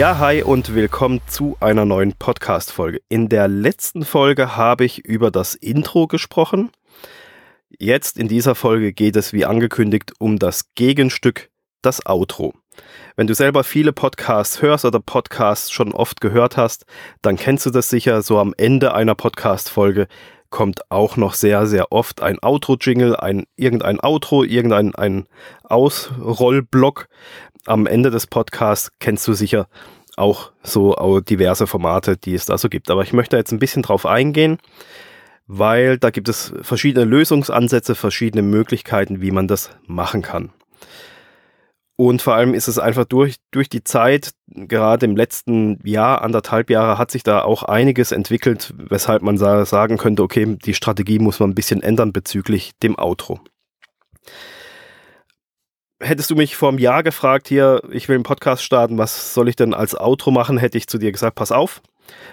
Ja, hi und willkommen zu einer neuen Podcast-Folge. In der letzten Folge habe ich über das Intro gesprochen. Jetzt in dieser Folge geht es, wie angekündigt, um das Gegenstück, das Outro. Wenn du selber viele Podcasts hörst oder Podcasts schon oft gehört hast, dann kennst du das sicher. So am Ende einer Podcast-Folge kommt auch noch sehr, sehr oft ein Outro-Jingle, ein, irgendein Outro, irgendein ein Ausrollblock. Am Ende des Podcasts kennst du sicher auch so diverse Formate, die es da so gibt. Aber ich möchte jetzt ein bisschen drauf eingehen, weil da gibt es verschiedene Lösungsansätze, verschiedene Möglichkeiten, wie man das machen kann. Und vor allem ist es einfach durch, durch die Zeit, gerade im letzten Jahr, anderthalb Jahre, hat sich da auch einiges entwickelt, weshalb man sagen könnte, okay, die Strategie muss man ein bisschen ändern bezüglich dem Outro. Hättest du mich vor einem Jahr gefragt, hier, ich will einen Podcast starten, was soll ich denn als Outro machen, hätte ich zu dir gesagt, pass auf,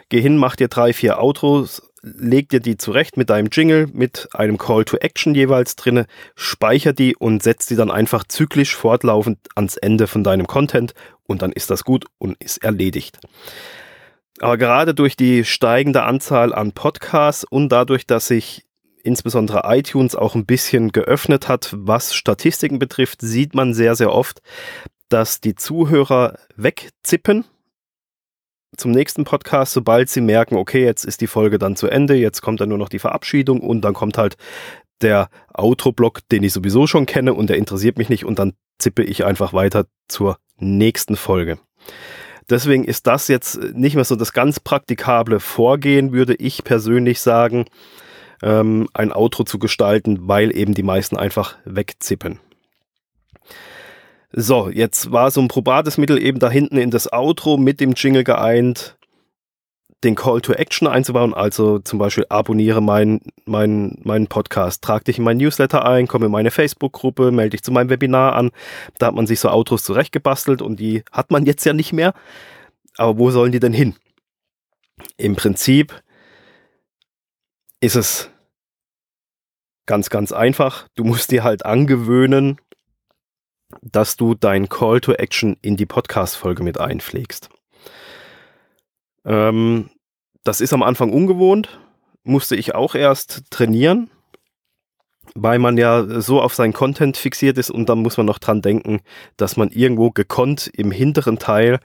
geh hin, mach dir drei, vier Outros, leg dir die zurecht mit deinem Jingle, mit einem Call to Action jeweils drinne, speicher die und setz die dann einfach zyklisch fortlaufend ans Ende von deinem Content und dann ist das gut und ist erledigt. Aber gerade durch die steigende Anzahl an Podcasts und dadurch, dass sich insbesondere iTunes auch ein bisschen geöffnet hat, was Statistiken betrifft, sieht man sehr, sehr oft, dass die Zuhörer wegzippen zum nächsten Podcast, sobald sie merken, okay, jetzt ist die Folge dann zu Ende, jetzt kommt dann nur noch die Verabschiedung und dann kommt halt der Outro-Block, den ich sowieso schon kenne und der interessiert mich nicht und dann zippe ich einfach weiter zur nächsten Folge. Deswegen ist das jetzt nicht mehr so das ganz praktikable Vorgehen, würde ich persönlich sagen, ähm, ein Outro zu gestalten, weil eben die meisten einfach wegzippen. So, jetzt war so ein probates Mittel eben da hinten in das Outro mit dem Jingle geeint, den Call to Action einzubauen, also zum Beispiel abonniere meinen mein, mein Podcast, trag dich in mein Newsletter ein, komm in meine Facebook-Gruppe, melde dich zu meinem Webinar an. Da hat man sich so Outros zurechtgebastelt und die hat man jetzt ja nicht mehr. Aber wo sollen die denn hin? Im Prinzip ist es ganz, ganz einfach. Du musst dir halt angewöhnen, dass du dein Call to Action in die Podcast-Folge mit einpflegst. Ähm, das ist am Anfang ungewohnt, musste ich auch erst trainieren, weil man ja so auf seinen Content fixiert ist und dann muss man noch dran denken, dass man irgendwo gekonnt im hinteren Teil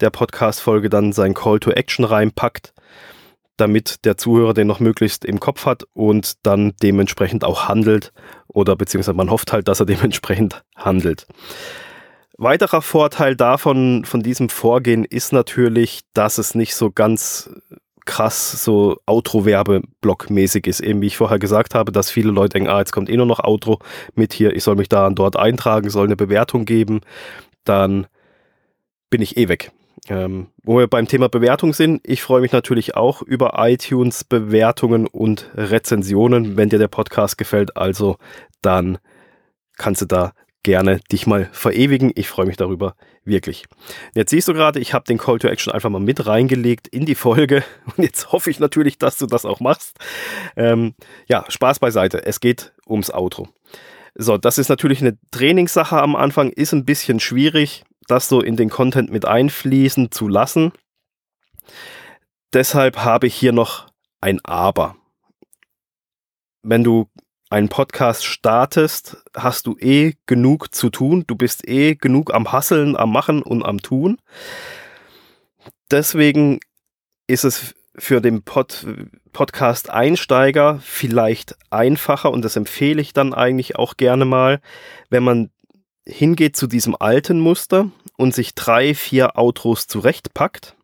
der Podcast-Folge dann sein Call to Action reinpackt, damit der Zuhörer den noch möglichst im Kopf hat und dann dementsprechend auch handelt oder beziehungsweise man hofft halt, dass er dementsprechend handelt. Weiterer Vorteil davon, von diesem Vorgehen ist natürlich, dass es nicht so ganz krass so Outro-Werbeblock-mäßig ist. Eben wie ich vorher gesagt habe, dass viele Leute denken, ah, jetzt kommt eh nur noch Outro mit hier, ich soll mich da und dort eintragen, soll eine Bewertung geben, dann bin ich eh weg. Ähm, wo wir beim Thema Bewertung sind, ich freue mich natürlich auch über iTunes Bewertungen und Rezensionen, wenn dir der Podcast gefällt. Also dann kannst du da gerne dich mal verewigen. Ich freue mich darüber wirklich. Jetzt siehst du gerade, ich habe den Call to Action einfach mal mit reingelegt in die Folge und jetzt hoffe ich natürlich, dass du das auch machst. Ähm, ja, Spaß beiseite. Es geht ums Outro. So, das ist natürlich eine Trainingssache am Anfang, ist ein bisschen schwierig das so in den Content mit einfließen zu lassen. Deshalb habe ich hier noch ein Aber. Wenn du einen Podcast startest, hast du eh genug zu tun. Du bist eh genug am Hasseln, am Machen und am Tun. Deswegen ist es für den Pod Podcast-Einsteiger vielleicht einfacher und das empfehle ich dann eigentlich auch gerne mal, wenn man hingeht zu diesem alten Muster und sich drei, vier Outros zurechtpackt,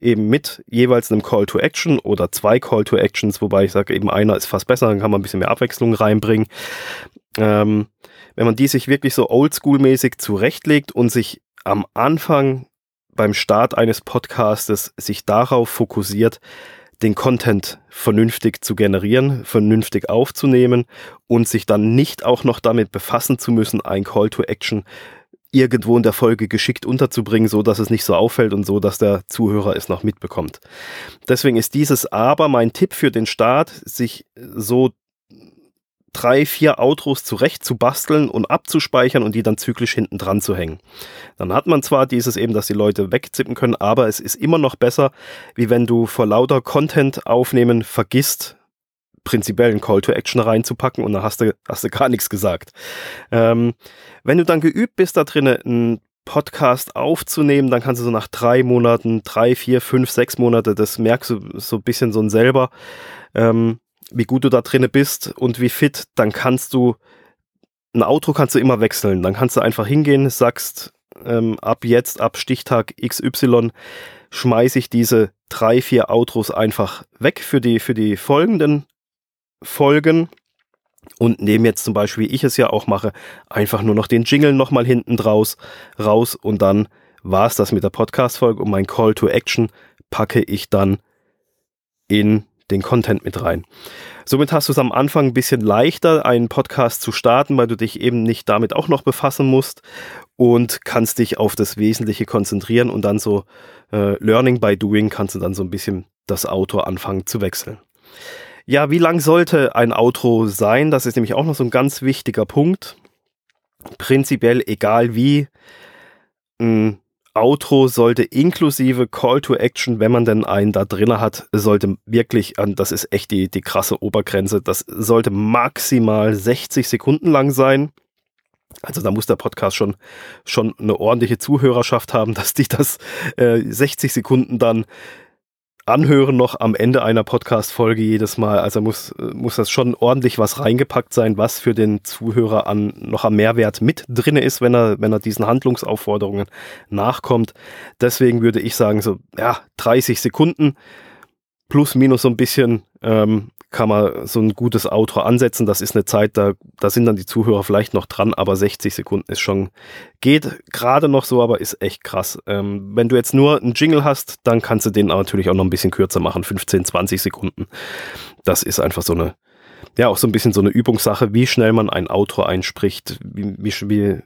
eben mit jeweils einem Call to Action oder zwei Call to Actions, wobei ich sage, eben einer ist fast besser, dann kann man ein bisschen mehr Abwechslung reinbringen. Ähm, wenn man die sich wirklich so oldschool-mäßig zurechtlegt und sich am Anfang beim Start eines Podcastes sich darauf fokussiert, den Content vernünftig zu generieren, vernünftig aufzunehmen und sich dann nicht auch noch damit befassen zu müssen, ein Call to Action irgendwo in der Folge geschickt unterzubringen, so dass es nicht so auffällt und so, dass der Zuhörer es noch mitbekommt. Deswegen ist dieses Aber mein Tipp für den Start, sich so drei, vier Outros zurecht zu basteln und abzuspeichern und die dann zyklisch hinten dran zu hängen. Dann hat man zwar dieses eben, dass die Leute wegzippen können, aber es ist immer noch besser, wie wenn du vor lauter Content aufnehmen vergisst, prinzipiell einen Call to Action reinzupacken und dann hast du, hast du gar nichts gesagt. Ähm, wenn du dann geübt bist, da drinnen einen Podcast aufzunehmen, dann kannst du so nach drei Monaten, drei, vier, fünf, sechs Monate, das merkst du so ein bisschen so ein selber, ähm, wie gut du da drinnen bist und wie fit, dann kannst du ein Auto kannst du immer wechseln. Dann kannst du einfach hingehen, sagst, ähm, ab jetzt, ab Stichtag XY, schmeiße ich diese drei, vier Outros einfach weg für die, für die folgenden Folgen und nehme jetzt zum Beispiel, wie ich es ja auch mache, einfach nur noch den Jingle nochmal hinten draus raus und dann war es das mit der Podcast-Folge und mein Call to Action packe ich dann in den Content mit rein. Somit hast du es am Anfang ein bisschen leichter, einen Podcast zu starten, weil du dich eben nicht damit auch noch befassen musst und kannst dich auf das Wesentliche konzentrieren und dann so äh, Learning by Doing kannst du dann so ein bisschen das Auto anfangen zu wechseln. Ja, wie lang sollte ein Outro sein? Das ist nämlich auch noch so ein ganz wichtiger Punkt. Prinzipiell egal wie. Ein Outro sollte inklusive Call to Action, wenn man denn einen da drin hat, sollte wirklich, das ist echt die, die krasse Obergrenze, das sollte maximal 60 Sekunden lang sein. Also da muss der Podcast schon, schon eine ordentliche Zuhörerschaft haben, dass die das äh, 60 Sekunden dann anhören noch am Ende einer Podcast-Folge jedes Mal. Also muss, muss das schon ordentlich was reingepackt sein, was für den Zuhörer an, noch am Mehrwert mit drin ist, wenn er, wenn er diesen Handlungsaufforderungen nachkommt. Deswegen würde ich sagen, so, ja, 30 Sekunden plus minus so ein bisschen ähm, kann man so ein gutes Outro ansetzen. Das ist eine Zeit, da, da sind dann die Zuhörer vielleicht noch dran, aber 60 Sekunden ist schon, geht gerade noch so, aber ist echt krass. Ähm, wenn du jetzt nur einen Jingle hast, dann kannst du den natürlich auch noch ein bisschen kürzer machen, 15, 20 Sekunden. Das ist einfach so eine, ja, auch so ein bisschen so eine Übungssache, wie schnell man ein Outro einspricht, wie, wie,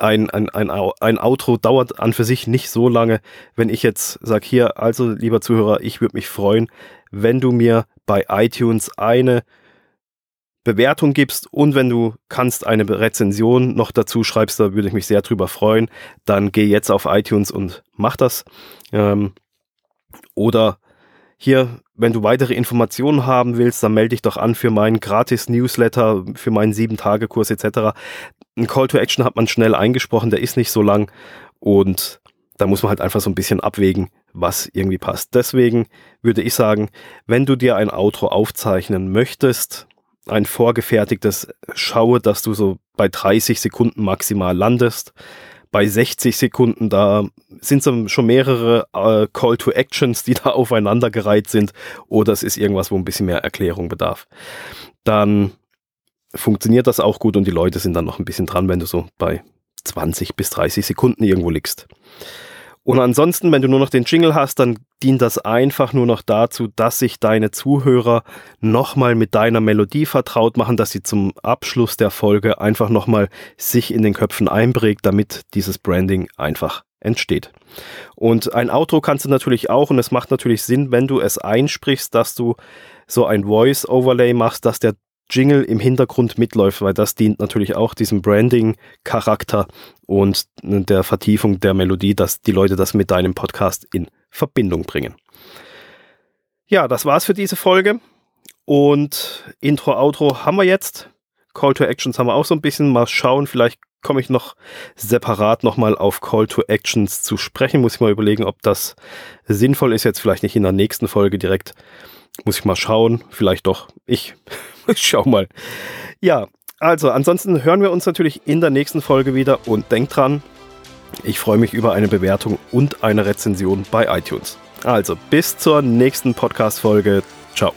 ein, ein, ein, ein Outro dauert an für sich nicht so lange. Wenn ich jetzt sage, hier, also lieber Zuhörer, ich würde mich freuen, wenn du mir bei iTunes eine Bewertung gibst und wenn du kannst eine Rezension noch dazu schreibst, da würde ich mich sehr drüber freuen. Dann geh jetzt auf iTunes und mach das. Ähm, oder hier, wenn du weitere Informationen haben willst, dann melde dich doch an für meinen gratis Newsletter, für meinen 7-Tage-Kurs etc. Ein Call to Action hat man schnell eingesprochen, der ist nicht so lang und da muss man halt einfach so ein bisschen abwägen, was irgendwie passt. Deswegen würde ich sagen, wenn du dir ein Outro aufzeichnen möchtest, ein vorgefertigtes, schaue, dass du so bei 30 Sekunden maximal landest. Bei 60 Sekunden, da sind schon mehrere äh, Call to Actions, die da aufeinandergereiht sind, oder es ist irgendwas, wo ein bisschen mehr Erklärung bedarf. Dann funktioniert das auch gut und die Leute sind dann noch ein bisschen dran, wenn du so bei 20 bis 30 Sekunden irgendwo liegst. Und ansonsten, wenn du nur noch den Jingle hast, dann dient das einfach nur noch dazu, dass sich deine Zuhörer nochmal mit deiner Melodie vertraut machen, dass sie zum Abschluss der Folge einfach nochmal sich in den Köpfen einprägt, damit dieses Branding einfach entsteht. Und ein Outro kannst du natürlich auch, und es macht natürlich Sinn, wenn du es einsprichst, dass du so ein Voice-Overlay machst, dass der Jingle im Hintergrund mitläuft, weil das dient natürlich auch diesem Branding-Charakter und der Vertiefung der Melodie, dass die Leute das mit deinem Podcast in Verbindung bringen. Ja, das war's für diese Folge. Und Intro, Outro haben wir jetzt. Call to Actions haben wir auch so ein bisschen. Mal schauen, vielleicht komme ich noch separat nochmal auf Call to Actions zu sprechen. Muss ich mal überlegen, ob das sinnvoll ist. Jetzt vielleicht nicht in der nächsten Folge direkt. Muss ich mal schauen. Vielleicht doch. Ich schau mal. Ja, also ansonsten hören wir uns natürlich in der nächsten Folge wieder und denkt dran, ich freue mich über eine Bewertung und eine Rezension bei iTunes. Also bis zur nächsten Podcast-Folge. Ciao.